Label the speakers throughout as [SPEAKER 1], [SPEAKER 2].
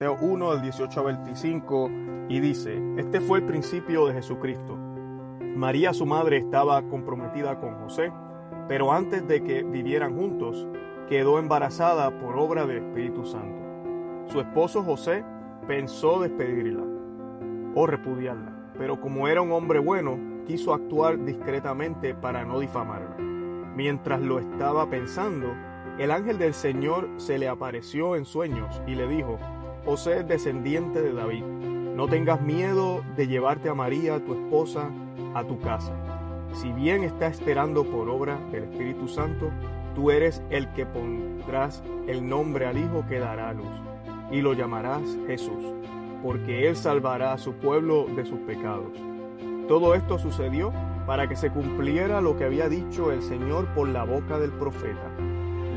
[SPEAKER 1] Mateo 1 del 18 al 25 y dice, este fue el principio de Jesucristo. María su madre estaba comprometida con José, pero antes de que vivieran juntos, quedó embarazada por obra del Espíritu Santo. Su esposo José pensó despedirla o repudiarla, pero como era un hombre bueno, quiso actuar discretamente para no difamarla. Mientras lo estaba pensando, el ángel del Señor se le apareció en sueños y le dijo, José es descendiente de David, no tengas miedo de llevarte a María, tu esposa, a tu casa. Si bien está esperando por obra del Espíritu Santo, tú eres el que pondrás el nombre al Hijo que dará luz, y lo llamarás Jesús, porque Él salvará a su pueblo de sus pecados. Todo esto sucedió para que se cumpliera lo que había dicho el Señor por la boca del profeta.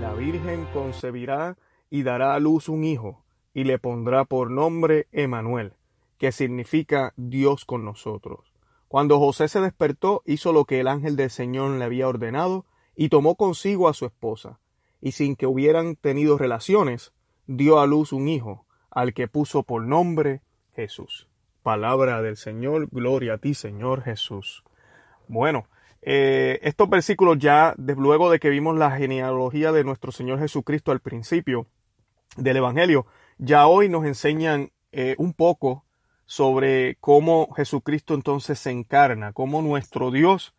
[SPEAKER 1] La Virgen concebirá y dará a luz un hijo, y le pondrá por nombre Emanuel, que significa Dios con nosotros. Cuando José se despertó, hizo lo que el ángel del Señor le había ordenado, y tomó consigo a su esposa, y sin que hubieran tenido relaciones, dio a luz un hijo, al que puso por nombre Jesús. Palabra del Señor, gloria a ti, Señor Jesús. Bueno, eh, estos versículos ya, luego de que vimos la genealogía de nuestro Señor Jesucristo al principio del Evangelio, ya hoy nos enseñan eh, un poco sobre cómo Jesucristo entonces se encarna, cómo nuestro Dios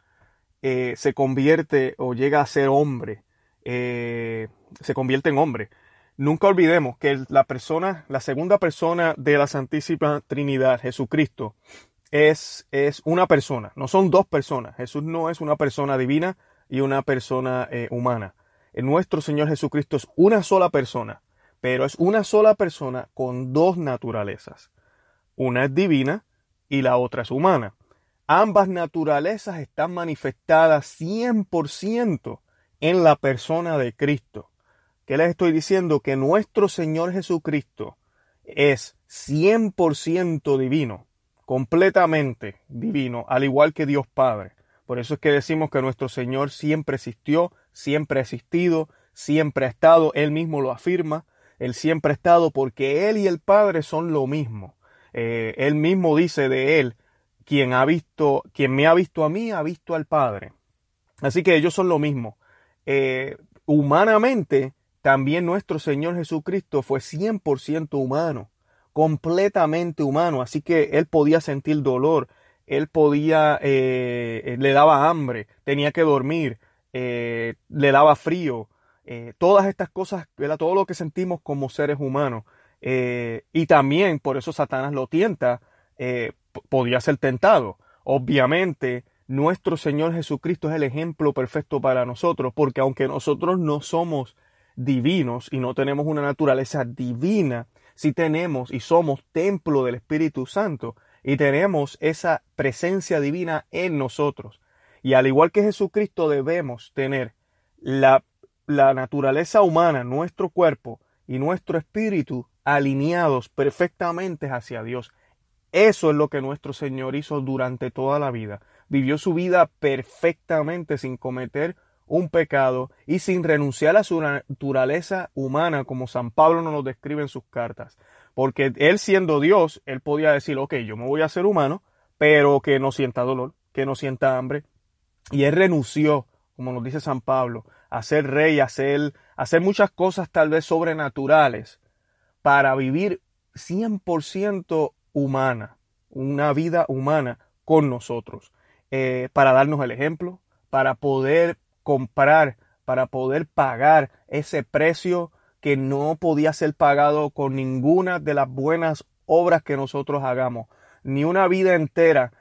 [SPEAKER 1] eh, se convierte o llega a ser hombre, eh, se convierte en hombre. Nunca olvidemos que la persona, la segunda persona de la Santísima Trinidad, Jesucristo, es, es una persona, no son dos personas. Jesús no es una persona divina y una persona humana. nuestro Señor Jesucristo es una sola persona pero es una sola persona con dos naturalezas. Una es divina y la otra es humana. Ambas naturalezas están manifestadas 100% en la persona de Cristo. ¿Qué les estoy diciendo? Que nuestro Señor Jesucristo es 100% divino, completamente divino, al igual que Dios Padre. Por eso es que decimos que nuestro Señor siempre existió, siempre ha existido, siempre ha estado, Él mismo lo afirma, él siempre ha estado porque Él y el Padre son lo mismo. Eh, él mismo dice de Él, quien ha visto, quien me ha visto a mí, ha visto al Padre. Así que ellos son lo mismo. Eh, humanamente, también nuestro Señor Jesucristo fue 100% humano, completamente humano. Así que Él podía sentir dolor, Él podía, eh, le daba hambre, tenía que dormir, le daba frío, eh, todas estas cosas, todo lo que sentimos como seres humanos. Eh, y también por eso Satanás lo tienta, eh, podía ser tentado. Obviamente, nuestro Señor Jesucristo es el ejemplo perfecto para nosotros, porque aunque nosotros no somos divinos y no tenemos una naturaleza divina, sí tenemos y somos templo del Espíritu Santo y tenemos esa presencia divina en nosotros. Y al igual que Jesucristo debemos tener la la naturaleza humana, nuestro cuerpo y nuestro espíritu alineados perfectamente hacia Dios. Eso es lo que nuestro Señor hizo durante toda la vida. Vivió su vida perfectamente sin cometer un pecado y sin renunciar a su naturaleza humana, como San Pablo nos lo describe en sus cartas. Porque él siendo Dios, él podía decir, ok, yo me voy a ser humano, pero que no sienta dolor, que no sienta hambre. Y él renunció, como nos dice San Pablo, hacer rey, hacer, hacer muchas cosas tal vez sobrenaturales para vivir 100% humana, una vida humana con nosotros, eh, para darnos el ejemplo, para poder comprar, para poder pagar ese precio que no podía ser pagado con ninguna de las buenas obras que nosotros hagamos, ni una vida entera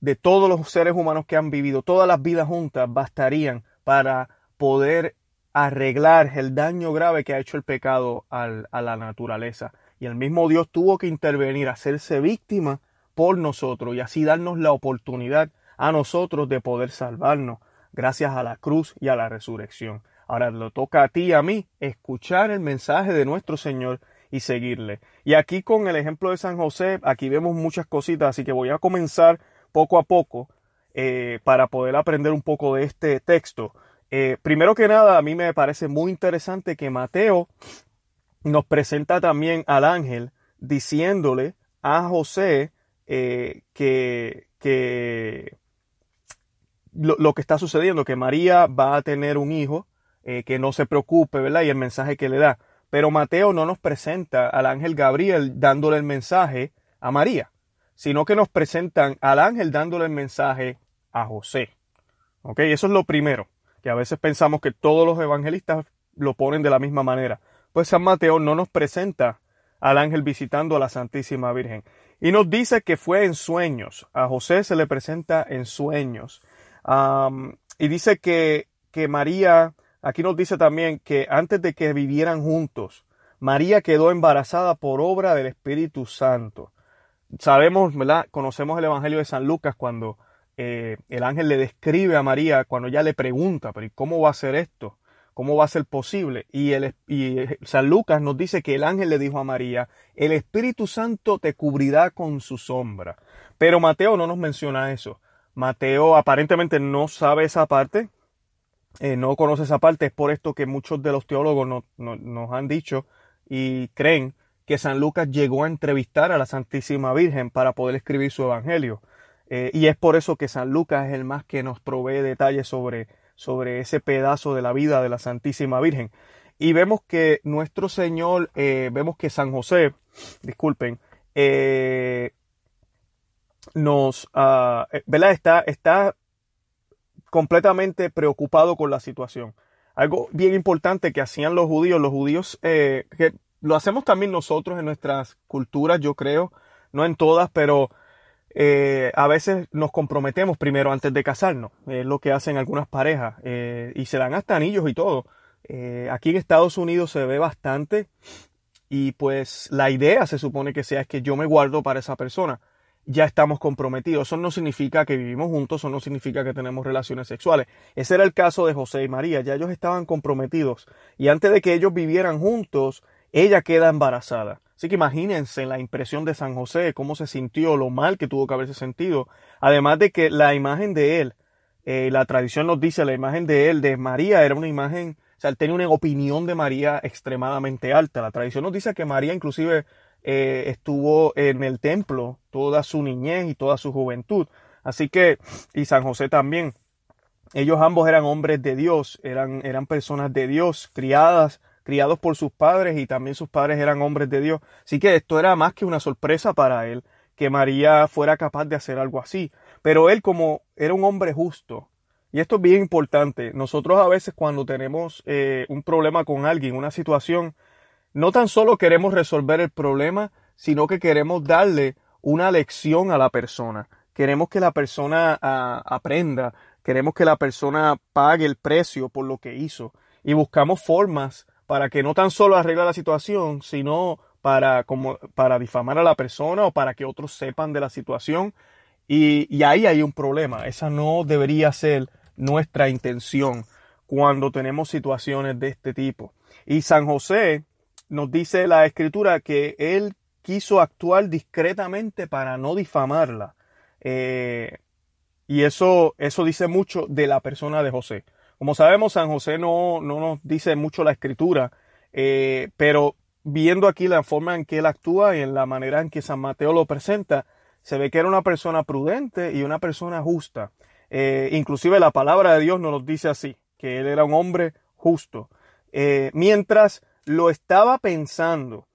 [SPEAKER 1] de todos los seres humanos que han vivido, todas las vidas juntas bastarían para poder arreglar el daño grave que ha hecho el pecado a la naturaleza. Y el mismo Dios tuvo que intervenir, hacerse víctima por nosotros y así darnos la oportunidad a nosotros de poder salvarnos gracias a la cruz y a la resurrección. Ahora lo toca a ti y a mí escuchar el mensaje de nuestro Señor y seguirle. Y aquí con el ejemplo de San José, aquí vemos muchas cositas, así que voy a comenzar poco a poco eh, para poder aprender un poco de este texto. Eh, primero que nada, a mí me parece muy interesante que Mateo nos presenta también al ángel diciéndole a José eh, que, que lo, que está sucediendo, que María va a tener un hijo, eh, que no se preocupe, ¿verdad? Y el mensaje que le da. Pero Mateo no nos presenta al ángel Gabriel dándole el mensaje a María, sino que nos presentan al ángel dándole el mensaje a José. ¿Ok? Eso es lo primero, que a veces pensamos que todos los evangelistas lo ponen de la misma manera. Pues San Mateo no nos presenta al ángel visitando a la Santísima Virgen. Y nos dice que fue en sueños. A José se le presenta en sueños. y dice que, que María, aquí nos dice también que antes de que vivieran juntos, María quedó embarazada por obra del Espíritu Santo. Sabemos, ¿verdad? Conocemos el Evangelio de San Lucas cuando eh, el ángel le describe a María, cuando ella le pregunta, pero ¿cómo va a ser esto? ¿Cómo va a ser posible? Y, el, y San Lucas nos dice que el ángel le dijo a María, el Espíritu Santo te cubrirá con su sombra. Pero Mateo no nos menciona eso. Mateo aparentemente no sabe esa parte, eh, no conoce esa parte. Es por esto que muchos de los teólogos nos han dicho y creen que San Lucas llegó a entrevistar a la Santísima Virgen para poder escribir su Evangelio. Eh, y es por eso que San Lucas es el más que nos provee detalles sobre sobre ese pedazo de la vida de la Santísima Virgen. Y vemos que nuestro Señor, eh, vemos que San José, disculpen, eh, nos, uh, ¿verdad? Está, está completamente preocupado con la situación. Algo bien importante que hacían los judíos, los judíos, que lo hacemos también nosotros en nuestras culturas, yo creo, no en todas, pero eh, a veces nos comprometemos primero antes de casarnos, es lo que hacen algunas parejas, eh, y se dan hasta anillos y todo. Eh, aquí en Estados Unidos se ve bastante y pues la idea se supone que sea es que yo me guardo para esa persona. Ya estamos comprometidos. Eso no significa que vivimos juntos, eso no significa que tenemos relaciones sexuales. Ese era el caso de José y María, ya ellos estaban comprometidos y antes de que ellos vivieran juntos, ella queda embarazada. Así que imagínense la impresión de San José, cómo se sintió, lo mal que tuvo que haberse sentido. Además de que la imagen de él, eh, la tradición nos dice, la imagen de él, de María, era una imagen, o sea, él tenía una opinión de María extremadamente alta. La tradición nos dice que María inclusive eh, estuvo en el templo toda su niñez y toda su juventud. Así que, y San José también. Ellos ambos eran hombres de Dios, eran, eran personas de Dios, criadas criados por sus padres y también sus padres eran hombres de Dios. Así que esto era más que una sorpresa para él, que María fuera capaz de hacer algo así. Pero él como era un hombre justo, y esto es bien importante, nosotros a veces cuando tenemos eh, un problema con alguien, una situación, no tan solo queremos resolver el problema, sino que queremos darle una lección a la persona. Queremos que la persona ah, aprenda, queremos que la persona pague el precio por lo que hizo y buscamos formas para que no tan solo arregle la situación, sino para, como, para difamar a la persona o para que otros sepan de la situación. Y, ahí hay un problema. Esa no debería ser nuestra intención cuando tenemos situaciones de este tipo. Y San José nos dice la escritura que él quiso actuar discretamente para no difamarla. Eh, y eso, eso dice mucho de la persona de José. Como sabemos, San José no, no nos dice mucho la escritura, eh, pero viendo aquí la forma en que él actúa y en la manera en que San Mateo lo presenta, se ve que era una persona prudente y una persona justa. Eh, inclusive la palabra de Dios nos dice así, que él era un hombre justo. Eh, mientras lo estaba pensando,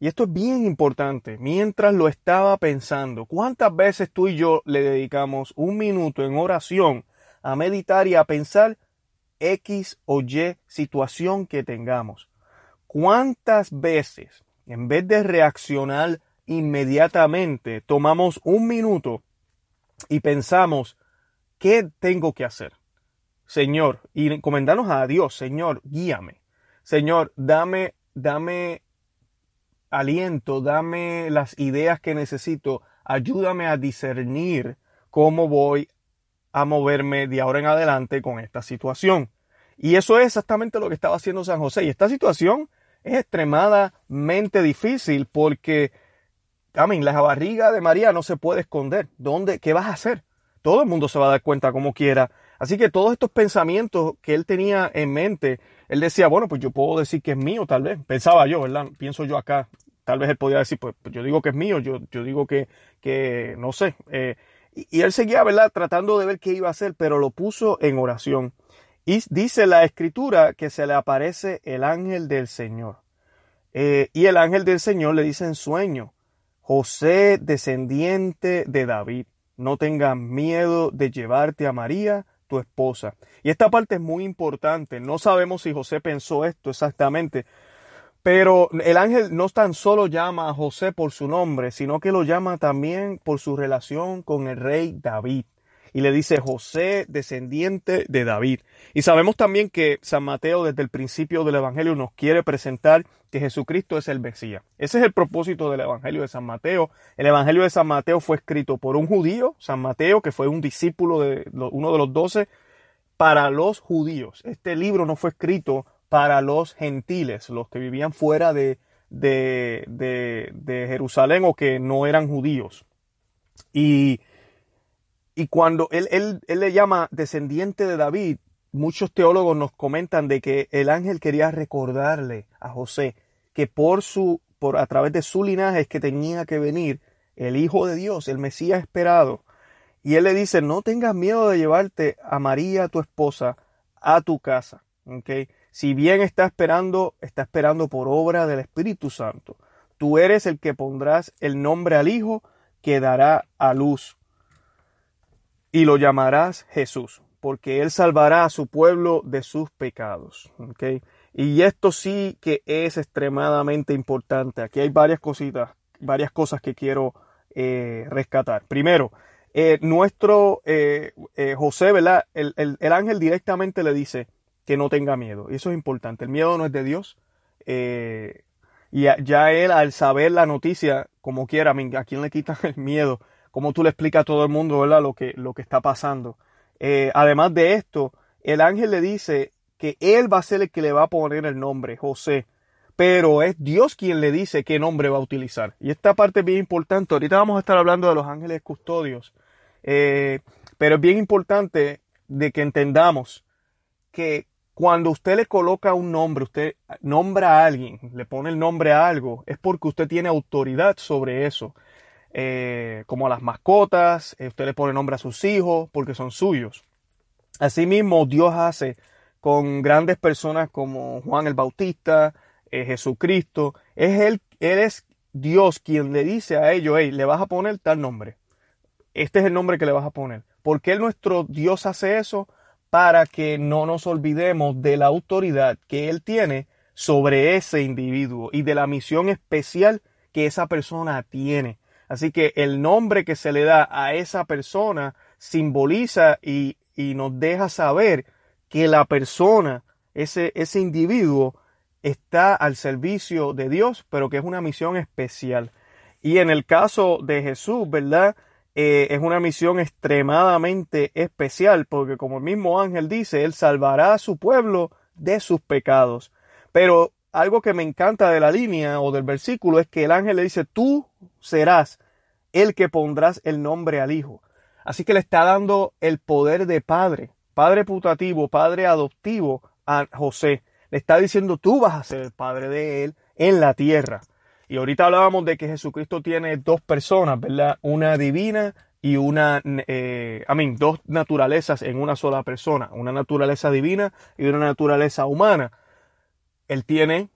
[SPEAKER 1] y esto es bien importante, mientras lo estaba pensando, ¿cuántas veces tú y yo le dedicamos un minuto en oración a meditar y a pensar X o Y situación que tengamos. ¿Cuántas veces, en vez de reaccionar inmediatamente, tomamos un minuto y pensamos, ¿qué tengo que hacer? Señor, y encomendarnos a Dios, Señor, guíame. Señor, dame, dame aliento, dame las ideas que necesito, ayúdame a discernir cómo voy a moverme de ahora en adelante con esta situación. Y eso es exactamente lo que estaba haciendo San José. Y esta situación es extremadamente difícil porque, amén, la barriga de María no se puede esconder. ¿Dónde? ¿Qué vas a hacer? Todo el mundo se va a dar cuenta como quiera. Así que todos estos pensamientos que él tenía en mente, él decía, bueno, pues yo puedo decir que es mío, tal vez. Pensaba yo, ¿verdad? Pienso yo acá, tal vez él podía decir, pues, pues yo digo que es mío, yo, yo digo que, que no sé. Eh, y, él seguía, ¿verdad? Tratando de ver qué iba a hacer, pero lo puso en oración. Y dice la escritura que se le aparece el ángel del Señor. Eh, y el ángel del Señor le dice en sueño, José, descendiente de David, no tengas miedo de llevarte a María, tu esposa. Y esta parte es muy importante. No sabemos si José pensó esto exactamente, pero el ángel no tan solo llama a José por su nombre, sino que lo llama también por su relación con el rey David. Y le dice José, descendiente de David. Y sabemos también que San Mateo desde el principio del Evangelio nos quiere presentar que Jesucristo es el Mesías. Ese es el propósito del Evangelio de San Mateo. El Evangelio de San Mateo fue escrito por un judío, San Mateo, que fue un discípulo de uno de los doce, para los judíos. Este libro no fue escrito para los gentiles, los que vivían fuera de, de, de, Jerusalén o que no eran judíos. Y, y cuando él, él, él, le llama descendiente de David, muchos teólogos nos comentan de que el ángel quería recordarle a José que por su, por a través de su linaje es que tenía que venir el Hijo de Dios, el Mesías esperado. Y él le dice, no tengas miedo de llevarte a María, tu esposa, a tu casa. ¿okay? Si bien está esperando, está esperando por obra del Espíritu Santo. Tú eres el que pondrás el nombre al Hijo que dará a luz. Y lo llamarás Jesús, porque Él salvará a su pueblo de sus pecados. Y esto sí que es extremadamente importante. Aquí hay varias cositas, varias cosas que quiero eh, rescatar. Primero, eh, nuestro eh, José, ¿verdad? el ángel directamente le dice, que no tenga miedo. Y eso es importante. El miedo no es de Dios. Eh, y ya él, al saber la noticia, como quiera, a quién le quitan el miedo, como tú le explicas a todo el mundo, ¿verdad? Lo que, lo que está pasando. Eh, además de esto, el ángel le dice que él va a ser el que le va a poner el nombre, José. Pero es Dios quien le dice qué nombre va a utilizar. Y esta parte es bien importante. Ahorita vamos a estar hablando de los ángeles custodios. Eh, pero es bien importante de que entendamos que cuando usted le coloca un nombre, usted nombra a alguien, le pone el nombre a algo, es porque usted tiene autoridad sobre eso. Eh, como a las mascotas, eh, usted le pone nombre a sus hijos porque son suyos. Asimismo, Dios hace con grandes personas como Juan el Bautista, eh, Jesucristo. Es él, él es Dios quien le dice a ellos, hey, le vas a poner tal nombre. Este es el nombre que le vas a poner. ¿Por qué nuestro Dios hace eso? Para que no nos olvidemos de la autoridad que Él tiene sobre ese individuo y de la misión especial que esa persona tiene. Así que el nombre que se le da a esa persona simboliza y, nos deja saber que la persona, ese, ese individuo, está al servicio de Dios, pero que es una misión especial. Y en el caso de Jesús, ¿verdad? Eh, es una misión extremadamente especial porque como el mismo ángel dice, Él salvará a su pueblo de sus pecados. Pero algo que me encanta de la línea o del versículo es que el ángel le dice, tú serás el que pondrás el nombre al hijo. Así que le está dando el poder de padre, padre putativo, padre adoptivo a José. Le está diciendo, tú vas a ser el padre de él en la tierra. Y ahorita hablábamos de que Jesucristo tiene dos personas, ¿verdad? Una divina y una, eh, I mean, dos naturalezas en una sola persona, una naturaleza divina y una naturaleza humana. Él tiene,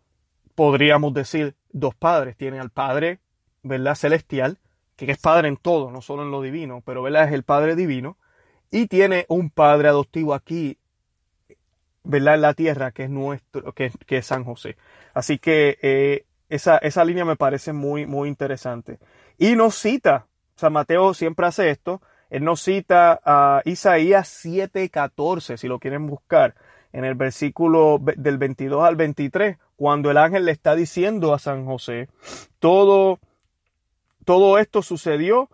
[SPEAKER 1] podríamos decir, dos padres. Tiene al Padre, ¿verdad? Celestial, que es Padre en todo, no solo en lo divino, pero, ¿verdad? Es el Padre divino. Y tiene un Padre adoptivo aquí, ¿verdad? En la tierra, que es nuestro, que, es San José. Así que eh, esa, esa línea me parece muy, muy interesante. Y nos cita, San Mateo siempre hace esto, él nos cita a Isaías 7:14, si lo quieren buscar, en el versículo del 22 al 23, cuando el ángel le está diciendo a San José, todo, todo esto sucedió,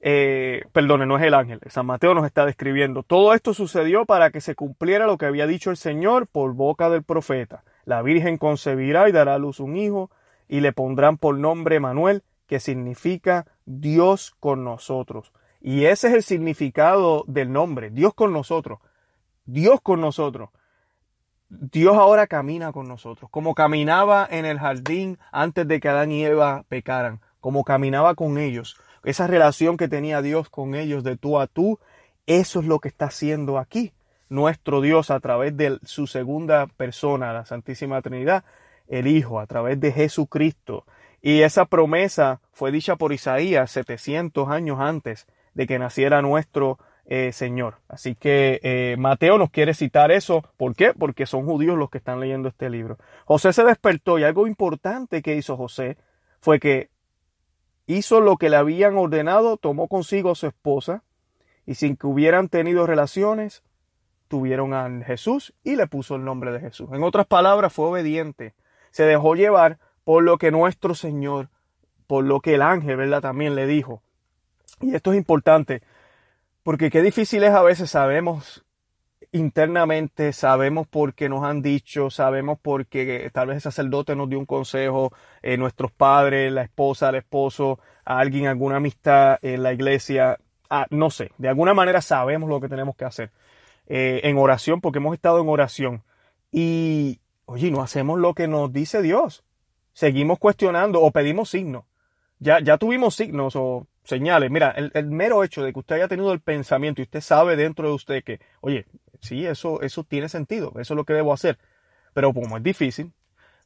[SPEAKER 1] eh, perdone, no es el ángel, San Mateo nos está describiendo, todo esto sucedió para que se cumpliera lo que había dicho el Señor por boca del profeta. La Virgen concebirá y dará a luz un hijo y le pondrán por nombre Manuel, que significa Dios con nosotros. Y ese es el significado del nombre, Dios con nosotros. Dios con nosotros. Dios ahora camina con nosotros, como caminaba en el jardín antes de que Adán y Eva pecaran, como caminaba con ellos. Esa relación que tenía Dios con ellos de tú a tú, eso es lo que está haciendo aquí nuestro Dios a través de su segunda persona, la Santísima Trinidad, el Hijo, a través de Jesucristo. Y esa promesa fue dicha por Isaías 700 años antes de que naciera nuestro eh, Señor. Así que eh, Mateo nos quiere citar eso. ¿Por qué? Porque son judíos los que están leyendo este libro. José se despertó y algo importante que hizo José fue que hizo lo que le habían ordenado, tomó consigo a su esposa y sin que hubieran tenido relaciones, tuvieron a Jesús y le puso el nombre de Jesús. En otras palabras, fue obediente. Se dejó llevar por lo que nuestro Señor, por lo que el ángel, ¿verdad? También le dijo. Y esto es importante. Porque qué difícil es a veces, sabemos internamente, sabemos porque nos han dicho, sabemos porque tal vez el sacerdote nos dio un consejo, eh, nuestros padres, la esposa, el esposo, alguien, alguna amistad en la iglesia, ah, no sé, de alguna manera sabemos lo que tenemos que hacer eh, en oración porque hemos estado en oración y, oye, no hacemos lo que nos dice Dios, seguimos cuestionando o pedimos signos. Ya, ya tuvimos signos o señales. Mira, el, mero hecho de que usted haya tenido el pensamiento y usted sabe dentro de usted que, oye, sí, eso, eso tiene sentido, eso es lo que debo hacer. Pero como es difícil,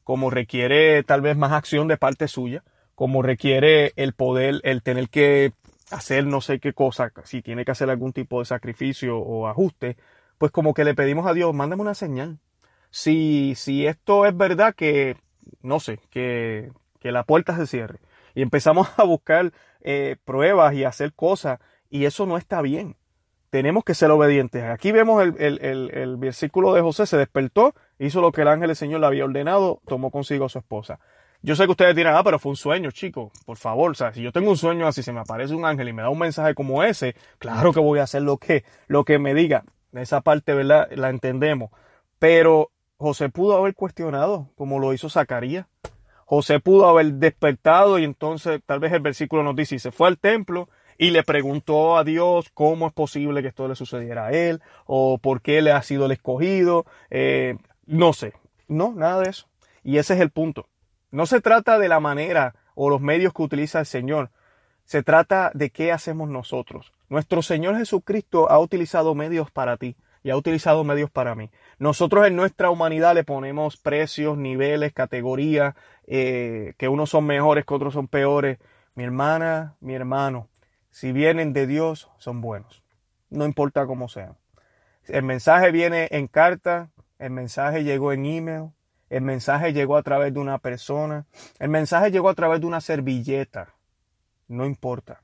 [SPEAKER 1] como requiere tal vez más acción de parte suya, como requiere el poder, el tener que hacer no sé qué cosa, si tiene que hacer algún tipo de sacrificio o ajuste, pues como que le pedimos a Dios, mándame una señal. Si, si esto es verdad que, no sé, que, que la puerta se cierre. Y empezamos a buscar eh, pruebas y hacer cosas y eso no está bien. Tenemos que ser obedientes. Aquí vemos el, versículo de José, se despertó, hizo lo que el ángel del Señor le había ordenado, tomó consigo a su esposa. Yo sé que ustedes dirán, ah, pero fue un sueño, chicos. Por favor, si yo tengo un sueño así, se me aparece un ángel y me da un mensaje como ese, claro que voy a hacer lo que, lo que me diga. Esa parte, ¿verdad? La entendemos. Pero José pudo haber cuestionado, como lo hizo Zacarías. José pudo haber despertado y entonces tal vez el versículo nos dice, y se fue al templo y le preguntó a Dios cómo es posible que esto le sucediera a él o por qué le ha sido el escogido. Eh, no sé, no, nada de eso. Y ese es el punto. No se trata de la manera o los medios que utiliza el Señor. Se trata de qué hacemos nosotros. Nuestro Señor Jesucristo ha utilizado medios para ti y ha utilizado medios para mí. Nosotros en nuestra humanidad le ponemos precios, niveles, categorías, eh, que unos son mejores, que otros son peores. Mi hermana, mi hermano, si vienen de Dios, son buenos. No importa cómo sean. El mensaje viene en carta, el mensaje llegó en email, el mensaje llegó a través de una persona, el mensaje llegó a través de una servilleta. No importa.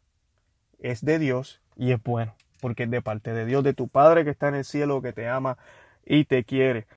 [SPEAKER 1] Es de Dios y es bueno porque es de parte de Dios, de tu Padre que está en el cielo, que te ama y te quiere.